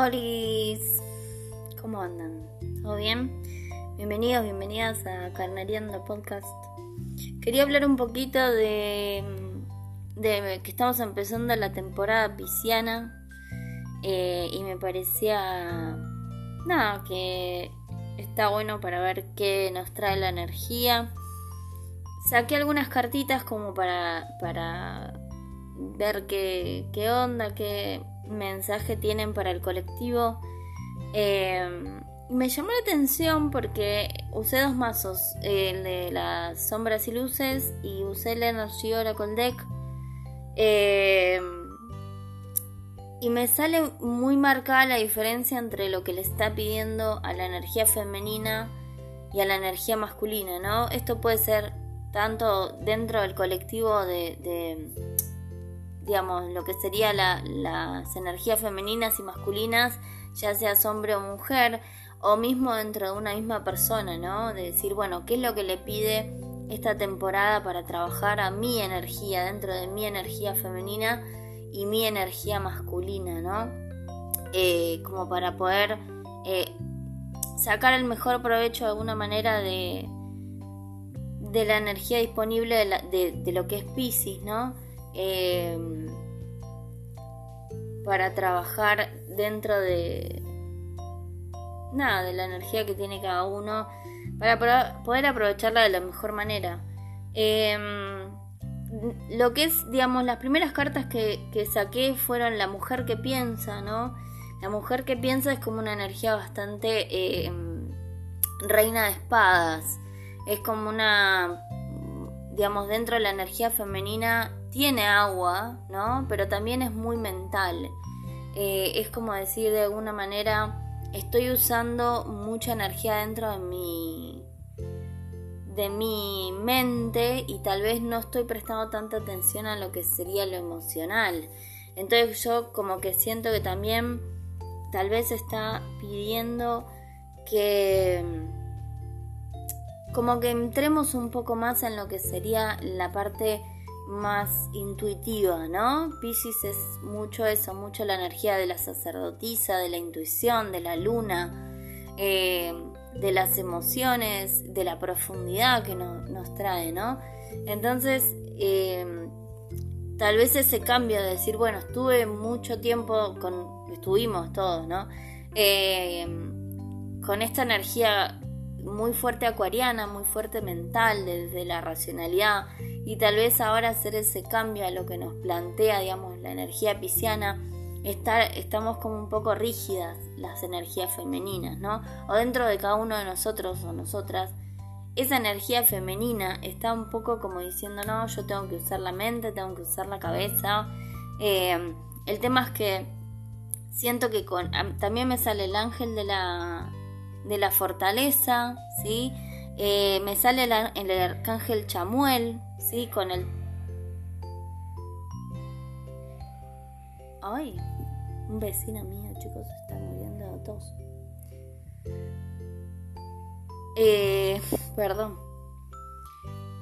Hola, ¿cómo andan? ¿Todo bien? Bienvenidos, bienvenidas a Carnariando Podcast. Quería hablar un poquito de, de que estamos empezando la temporada pisciana eh, y me parecía nada que está bueno para ver qué nos trae la energía. Saqué algunas cartitas como para, para ver qué, qué onda, qué mensaje tienen para el colectivo. Eh, me llamó la atención porque usé dos mazos, el de las sombras y luces y usé el Energy Oracle Deck. Eh, y me sale muy marcada la diferencia entre lo que le está pidiendo a la energía femenina y a la energía masculina, ¿no? Esto puede ser tanto dentro del colectivo de digamos, lo que sería las energías femeninas y masculinas, ya seas hombre o mujer, o mismo dentro de una misma persona, ¿no? De decir, bueno, ¿qué es lo que le pide esta temporada para trabajar a mi energía, dentro de mi energía femenina y mi energía masculina, ¿no? Eh, como para poder eh, sacar el mejor provecho de alguna manera de, de la energía disponible de, de lo que es Pisces, ¿no? Em, para trabajar dentro de nada de la energía que tiene cada uno para poder aprovecharla de la mejor manera. Em, lo que es digamos las primeras cartas que, que, saqué fueron la mujer que piensa no la mujer que piensa es como una energía bastante em, reina de espadas. Es como una digamos dentro de la energía femenina tiene agua, ¿no? Pero también es muy mental. Eh, es como decir de alguna manera, estoy usando mucha energía dentro de mi de mi mente y tal vez no estoy prestando tanta atención a lo que sería lo emocional. Entonces yo como que siento que también tal vez está pidiendo que como que entremos un poco más en lo que sería la parte más intuitiva, ¿no? Pisces es mucho eso, mucho la energía de la sacerdotisa, de la intuición, de la luna, eh, de las emociones, de la profundidad que nos trae, ¿no? Entonces, eh, tal vez ese cambio de decir, bueno, estuve mucho tiempo con, estuvimos todos, ¿no? Eh, con esta energía muy fuerte acuariana, muy fuerte mental, desde la racionalidad, y tal vez ahora hacer ese cambio a lo que nos plantea, digamos, la energía pisciana, estar, estamos como un poco rígidas las energías femeninas, ¿no? O dentro de cada uno de nosotros o nosotras, esa energía femenina está un poco como diciendo, no, yo tengo que usar la mente, tengo que usar la cabeza. Eh, el tema es que siento que con, también me sale el ángel de la de la fortaleza, ¿sí? Eh, me sale el, el, arcángel Chamuel, ¿sí? Con el... Ay, un vecino mío, chicos, está muriendo de tos. Eh, perdón.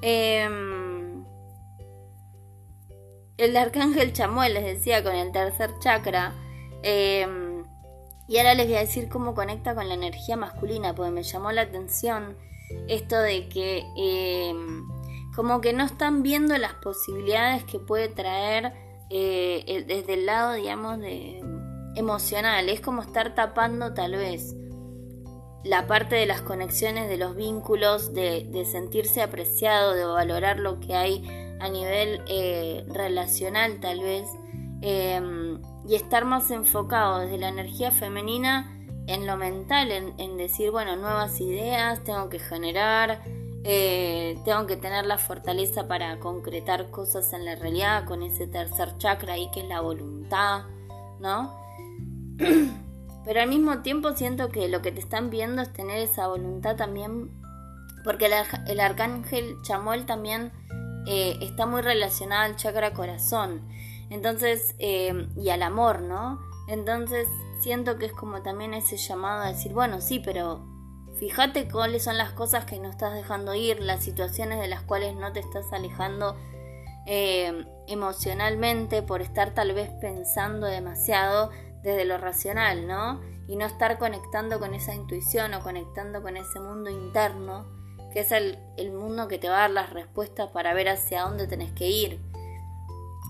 Em, el arcángel Chamuel, les decía, con el tercer chakra. Eh, y ahora les voy a decir cómo conecta con la energía masculina, porque me llamó la atención esto de que em, como que no están viendo las posibilidades que puede traer eh, desde el lado, digamos, de emocional. Es como estar tapando tal vez la parte de las conexiones, de los vínculos, de, sentirse apreciado, de valorar lo que hay a nivel eh, relacional tal vez. Em, y estar más enfocado desde la energía femenina en lo mental, en, decir, bueno, nuevas ideas, tengo que generar, eh, tengo que tener la fortaleza para concretar cosas en la realidad con ese tercer chakra ahí que es la voluntad, ¿no? Pero al mismo tiempo siento que lo que te están viendo es tener esa voluntad también, porque el, arcángel Chamuel también eh, está muy relacionado al chakra corazón. Entonces, eh, y al amor, ¿no? Entonces siento que es como también ese llamado a decir, bueno, sí, pero fíjate cuáles son las cosas que no estás dejando ir, las situaciones de las cuales no te estás alejando eh, emocionalmente por estar tal vez pensando demasiado desde lo racional, ¿no? Y no estar conectando con esa intuición o conectando con ese mundo interno, que es el, el mundo que te va a dar las respuestas para ver hacia dónde tenés que ir.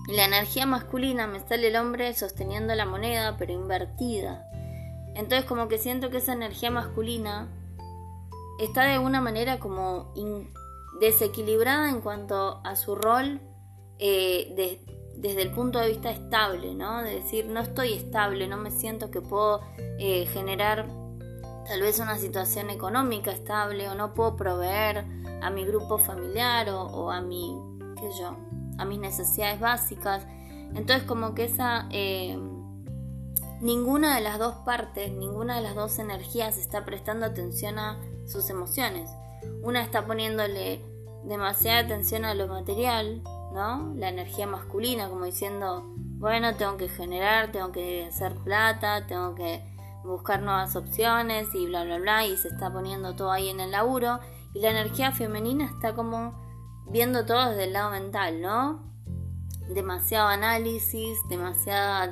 La energía masculina me sale el hombre sosteniendo la moneda, pero invertida. Entonces como que siento que esa energía masculina está de alguna manera como desequilibrada en cuanto a su rol eh, desde el punto de vista estable, ¿no? De decir, no estoy estable, no me siento que puedo eh, generar tal vez una situación económica estable o no puedo proveer a mi grupo familiar o, a mi, qué yo, a mis necesidades básicas. Entonces como que esa... Eh, ninguna de las dos partes, ninguna de las dos energías está prestando atención a sus emociones. Una está poniéndole demasiada atención a lo material, ¿no? La energía masculina, como diciendo, bueno, tengo que generar, tengo que hacer plata, tengo que buscar nuevas opciones y bla, bla, bla, y se está poniendo todo ahí en el laburo. Y la energía femenina está como viendo todo desde el lado mental, ¿no? Demasiado análisis, demasiada,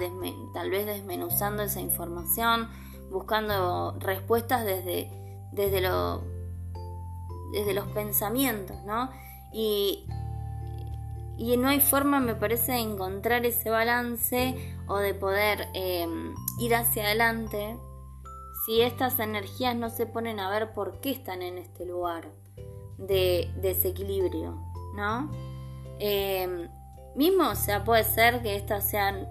tal vez desmenuzando esa información, buscando respuestas desde, desde lo desde los pensamientos, ¿no? Y, y no hay forma, me parece, de encontrar ese balance o de poder em, ir hacia adelante si estas energías no se ponen a ver por qué están en este lugar de desequilibrio, ¿no? Em, mismo, o sea, puede ser que estas sean,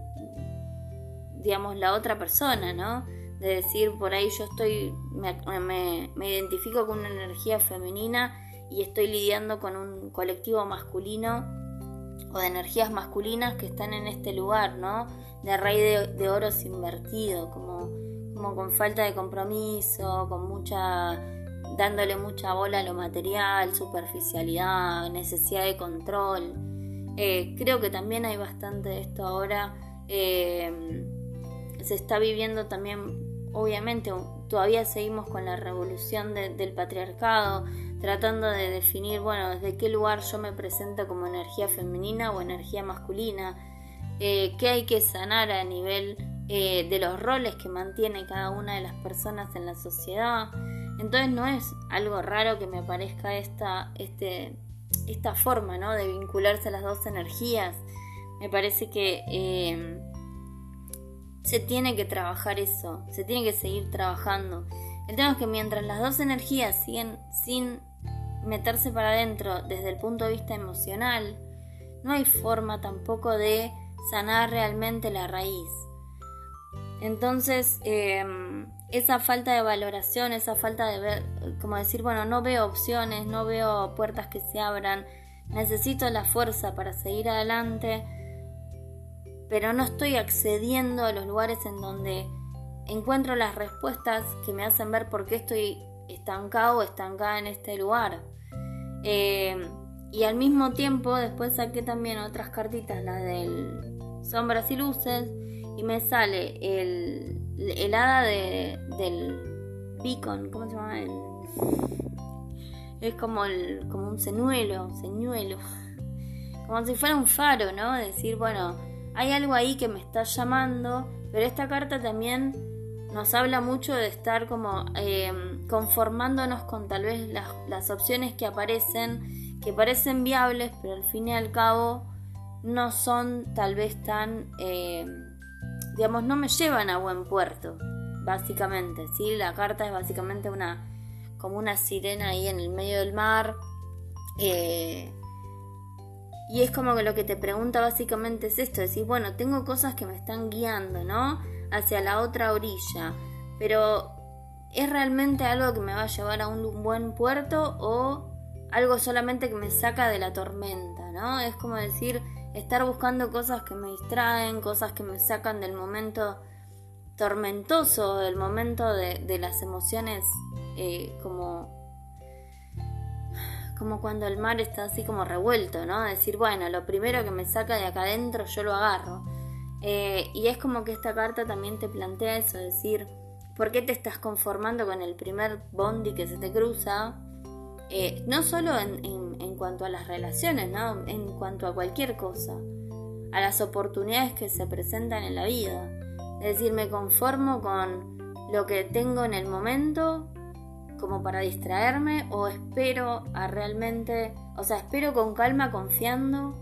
digamos, la otra persona, ¿no? de decir por ahí yo estoy, me, identifico con una energía femenina y estoy lidiando con un colectivo masculino o de energías masculinas que están en este lugar, ¿no? De rey de, de oros invertido, como, como con falta de compromiso, con mucha dándole mucha bola a lo material, superficialidad, necesidad de control. Eh, creo que también hay bastante de esto ahora. Eh, se está viviendo también obviamente todavía seguimos con la revolución del patriarcado, tratando de definir, bueno, desde qué lugar yo me presento como energía femenina o energía masculina, eh, qué hay que sanar a nivel de los roles que mantiene cada una de las personas en la sociedad. Entonces no es algo raro que me aparezca esta, este, esta forma ¿no? de vincularse a las dos energías. Me parece que eh, se tiene que trabajar eso, se tiene que seguir trabajando. El tema es que mientras las dos energías siguen sin meterse para adentro desde el punto de vista emocional, no hay forma tampoco de sanar realmente la raíz. Entonces, em, esa falta de valoración, esa falta de ver, como decir, bueno, no veo opciones, no veo puertas que se abran, necesito la fuerza para seguir adelante, pero no estoy accediendo a los lugares en donde encuentro las respuestas que me hacen ver por qué estoy estancado o estancada en este lugar. Eh, y al mismo tiempo después saqué también otras cartitas, las del sombras y luces, y me sale el, el hada de, del beacon, ¿cómo se llama? es como, el, como un señuelo, señuelo, como si fuera un faro, ¿no? Decir, bueno, hay algo ahí que me está llamando, pero esta carta también nos habla mucho de estar como em, conformándonos con tal vez las, opciones que aparecen, que parecen viables, pero al fin y al cabo no son tal vez tan, em, digamos, no me llevan a buen puerto, básicamente, ¿sí? La carta es básicamente una, como una sirena ahí en el medio del mar, eh, y es como que lo que te pregunta básicamente es esto, decir, bueno, tengo cosas que me están guiando, ¿no? Hacia la otra orilla, pero ¿es realmente algo que me va a llevar a un buen puerto o algo solamente que me saca de la tormenta, ¿no? Es como decir, estar buscando cosas que me distraen, cosas que me sacan del momento tormentoso, del momento de, las emociones eh, como como cuando el mar está así como revuelto, ¿no? Decir, bueno, lo primero que me saca de acá adentro yo lo agarro. Eh, y es como que esta carta también te plantea eso, decir, ¿por qué te estás conformando con el primer bondi que se te cruza? Eh, no solo en, en cuanto a las relaciones, ¿no? En cuanto a cualquier cosa, a las oportunidades que se presentan en la vida. Es decir, me conformo con lo que tengo en el momento como para distraerme o espero a realmente, o sea, espero con calma confiando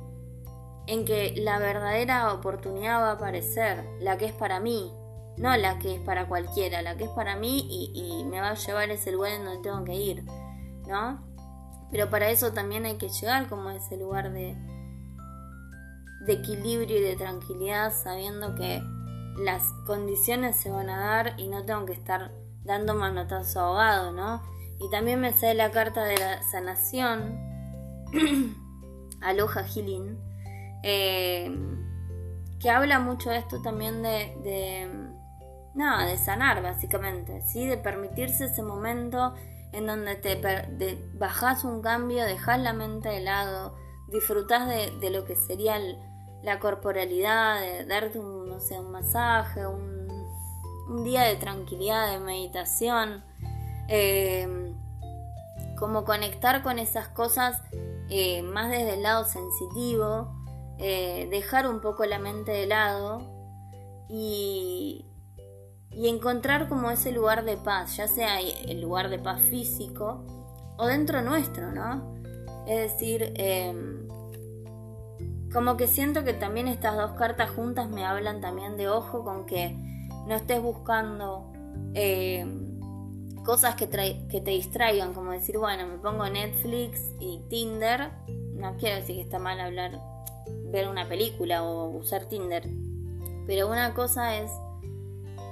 en que la verdadera oportunidad va a aparecer, la que es para mí, no la que es para cualquiera, la que es para mí y, me va a llevar ese lugar en donde tengo que ir, ¿no? Pero para eso también hay que llegar como a ese lugar de, de equilibrio y de tranquilidad, sabiendo que las condiciones se van a dar y no tengo que estar dando manotazo ahogado, ¿no? Y también me sale la carta de la sanación, Aloha Healing, eh, que habla mucho de esto también de, de, de sanar básicamente, ¿sí? De permitirse ese momento en donde te de, bajas un cambio, dejas la mente de lado, disfrutas de, lo que sería la corporalidad, de darte un, no sé, un masaje, un un día de tranquilidad, de meditación, eh, como conectar con esas cosas eh, más desde el lado sensitivo, eh, dejar un poco la mente de lado y, y encontrar como ese lugar de paz, ya sea el lugar de paz físico o dentro nuestro, ¿no? Es decir, em, como que siento que también estas dos cartas juntas me hablan también de ojo con que no estés buscando eh, cosas que, que te distraigan, como decir, bueno, me pongo Netflix y Tinder. No quiero decir que está mal hablar, ver una película o usar Tinder. Pero una cosa es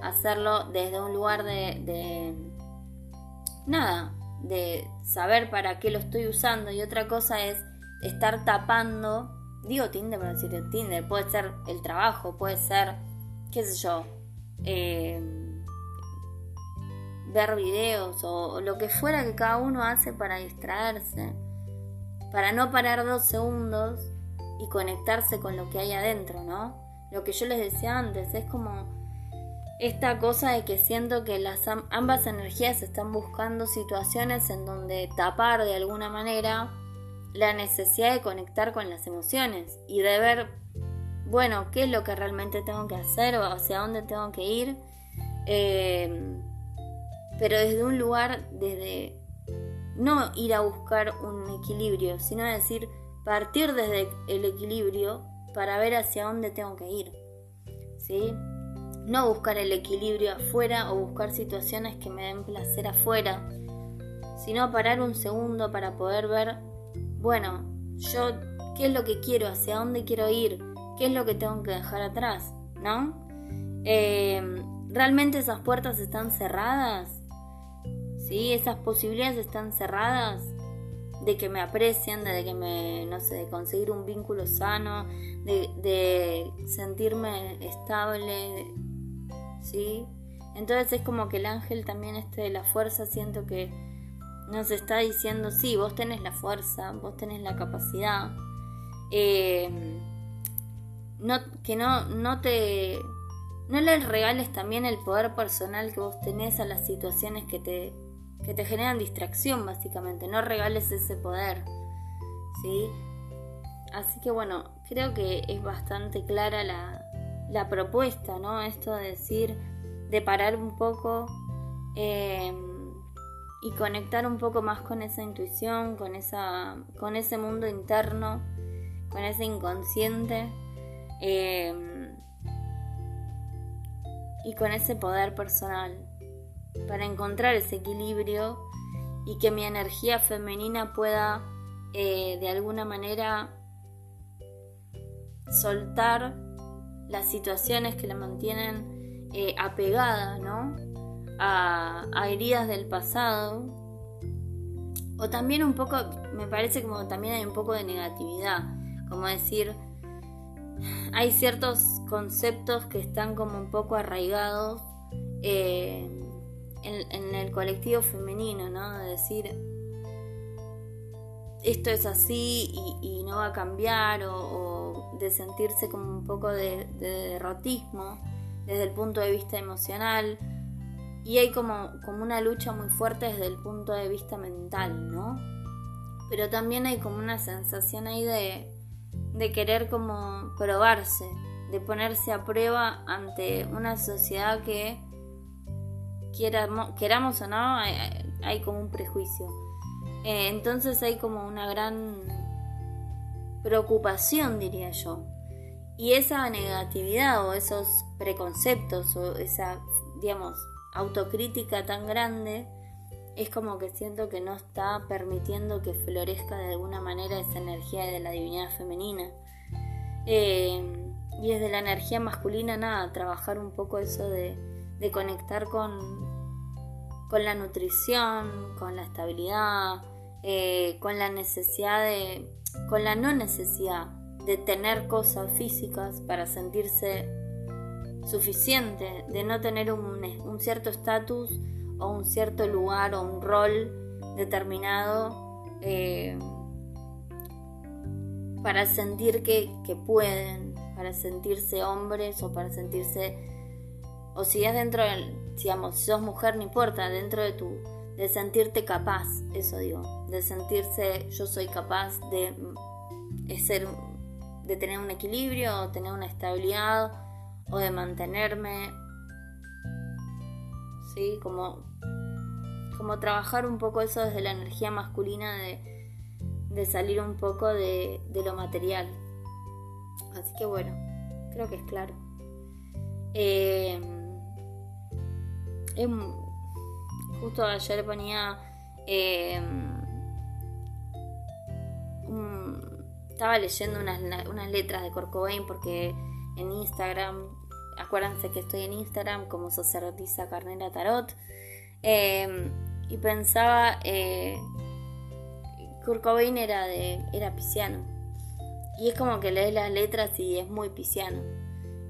hacerlo desde un lugar de, de nada, de saber para qué lo estoy usando. Y otra cosa es estar tapando, digo Tinder, pero decir Tinder, puede ser el trabajo, puede ser, qué sé yo, Em, ver videos o, lo que fuera que cada uno hace para distraerse, para no parar dos segundos y conectarse con lo que hay adentro, ¿no? Lo que yo les decía antes, es como esta cosa de que siento que las ambas energías están buscando situaciones en donde tapar de alguna manera la necesidad de conectar con las emociones y de ver bueno, qué es lo que realmente tengo que hacer o hacia dónde tengo que ir. Eh, pero desde un lugar, desde no ir a buscar un equilibrio, sino decir, partir desde el equilibrio para ver hacia dónde tengo que ir. ¿Sí? No buscar el equilibrio afuera o buscar situaciones que me den placer afuera, sino parar un segundo para poder ver, bueno, yo qué es lo que quiero, hacia dónde quiero ir, qué es lo que tengo que dejar atrás, ¿no? Eh, ¿Realmente esas puertas están cerradas? ¿Sí? ¿Esas posibilidades están cerradas? De que me aprecien, de que me, no sé, de conseguir un vínculo sano, de, sentirme estable, ¿sí? Entonces es como que el ángel también este de la fuerza siento que nos está diciendo, sí, vos tenés la fuerza, vos tenés la capacidad. Eh, no, que no, no te no le regales también el poder personal que vos tenés a las situaciones que te, que te generan distracción, básicamente. No regales ese poder. ¿Sí? Así que bueno, creo que es bastante clara la, la propuesta, ¿no? Esto de decir, de parar un poco em, y conectar un poco más con esa intuición, con, esa, con ese mundo interno, con ese inconsciente Em, y con ese poder personal para encontrar ese equilibrio y que mi energía femenina pueda eh, de alguna manera soltar las situaciones que la mantienen eh, apegada ¿no? a, heridas del pasado o también un poco me parece como también hay un poco de negatividad como decir hay ciertos conceptos que están como un poco arraigados eh, en, el colectivo femenino, ¿no? De decir, esto es así y, no va a cambiar, o, de sentirse como un poco de, derrotismo desde el punto de vista emocional. Y hay como, como una lucha muy fuerte desde el punto de vista mental, ¿no? Pero también hay como una sensación ahí de, de querer como probarse, ponerse a prueba ante una sociedad que queramos o no, hay, como un prejuicio. Eh, entonces hay como una gran preocupación, diría yo. Y esa negatividad o esos preconceptos o esa, digamos, autocrítica tan grande, es como que siento que no está permitiendo que florezca de alguna manera esa energía de la divinidad femenina. Eh, y desde la energía masculina, nada, trabajar un poco eso de, conectar con, con la nutrición, con la estabilidad, eh, con la necesidad de, con la no necesidad de tener cosas físicas para sentirse suficiente, de no tener un, cierto estatus o un cierto lugar o un rol determinado eh, para sentir que, que pueden, para sentirse hombres o para sentirse o si es dentro del, digamos, si sos mujer no importa, dentro de tu de sentirte capaz, eso digo, de sentirse yo soy capaz de, de ser de tener un equilibrio, o tener una estabilidad o de mantenerme sí, como como trabajar un poco eso desde la energía masculina de, de salir un poco de, de lo material. Así que bueno, creo que es claro. Eh, justo ayer ponía... Eh, estaba leyendo unas, unas letras de Corcovain porque en Instagram, acuérdense que estoy en Instagram como sacerdotisa carnera tarot, eh, y pensaba, eh, Kurt era, de, era pisciano, y es como que lees las letras y es muy pisciano.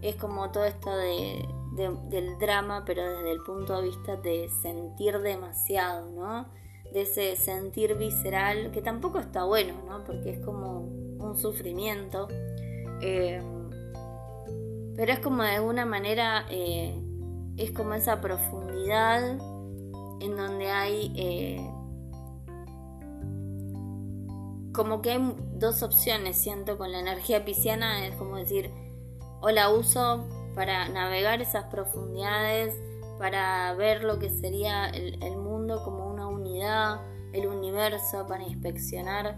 Es como todo esto de, del drama, pero desde el punto de vista de sentir demasiado, ¿no? De ese sentir visceral, que tampoco está bueno, ¿no? Porque es como un sufrimiento. Eh, pero es como de alguna manera, eh, es como esa profundidad en donde hay eh, como que hay dos opciones, siento, con la energía pisciana, es como decir, o la uso para navegar esas profundidades, para ver lo que sería el, mundo como una unidad, el universo, para inspeccionar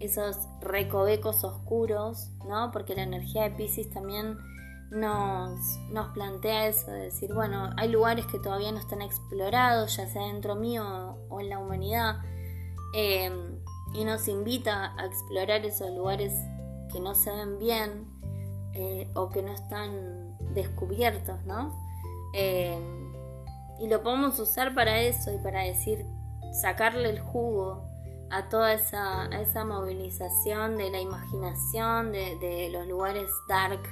esos recovecos oscuros, ¿no? Porque la energía de Pisces también nos, nos plantea eso, de decir, bueno, hay lugares que todavía no están explorados, ya sea dentro mío o en la humanidad. Eh, y nos invita a explorar esos lugares que no se ven bien eh, o que no están descubiertos, ¿no? Eh, y lo podemos usar para eso y para decir, sacarle el jugo a toda esa, esa movilización de la imaginación, de, los lugares dark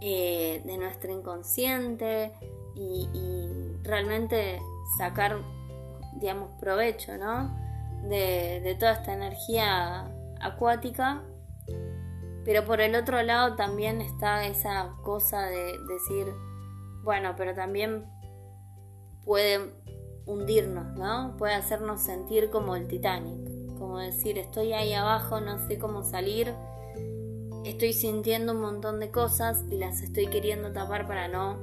eh, de nuestro inconsciente y, y realmente sacar, digamos, provecho, ¿no? de, toda esta energía acuática, pero por el otro lado también está esa cosa de decir, bueno, pero también puede hundirnos, ¿no? Puede hacernos sentir como el Titanic, como decir, estoy ahí abajo, no sé cómo salir, estoy sintiendo un montón de cosas y las estoy queriendo tapar para no,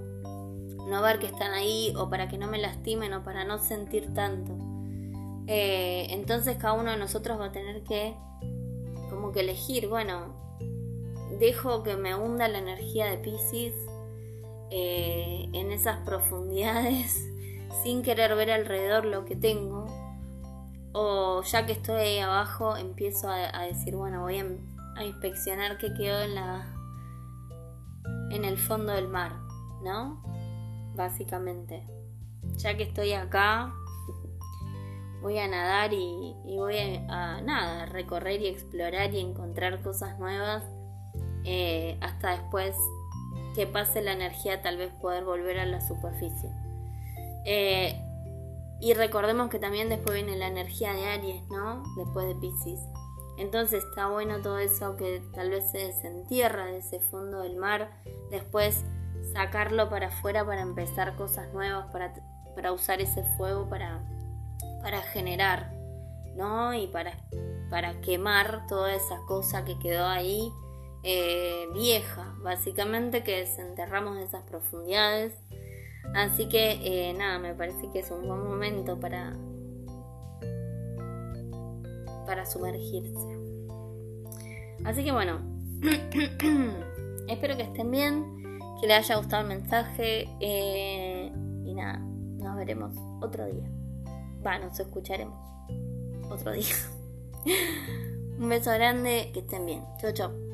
no ver que están ahí o para que no me lastimen o para no sentir tanto. Eh, entonces cada uno de nosotros va a tener que como que elegir, bueno, dejo que me hunda la energía de Pisces eh, en esas profundidades sin querer ver alrededor lo que tengo. O ya que estoy ahí abajo, empiezo a, decir, bueno, voy a, a, inspeccionar qué quedó en la en el fondo del mar, ¿no? Básicamente. Ya que estoy acá, voy a nadar y, voy a, nada, recorrer y explorar y encontrar cosas nuevas eh, hasta después que pase la energía tal vez poder volver a la superficie. Eh, y recordemos que también después viene la energía de Aries, ¿no? Después de Pisces. Entonces está bueno todo eso que tal vez se desentierra de ese fondo del mar, después sacarlo para afuera para empezar cosas nuevas, para, para usar ese fuego para, para generar, ¿no? Y para, para quemar toda esa cosa que quedó ahí eh, vieja, básicamente, que desenterramos esas profundidades. Así que nada, me parece que es un buen momento para, para sumergirse. Así que bueno, espero que estén bien, que les haya gustado el mensaje y nada, nos veremos otro día. Va, nos escucharemos otro día. Un beso grande, que estén bien. Chau, chau.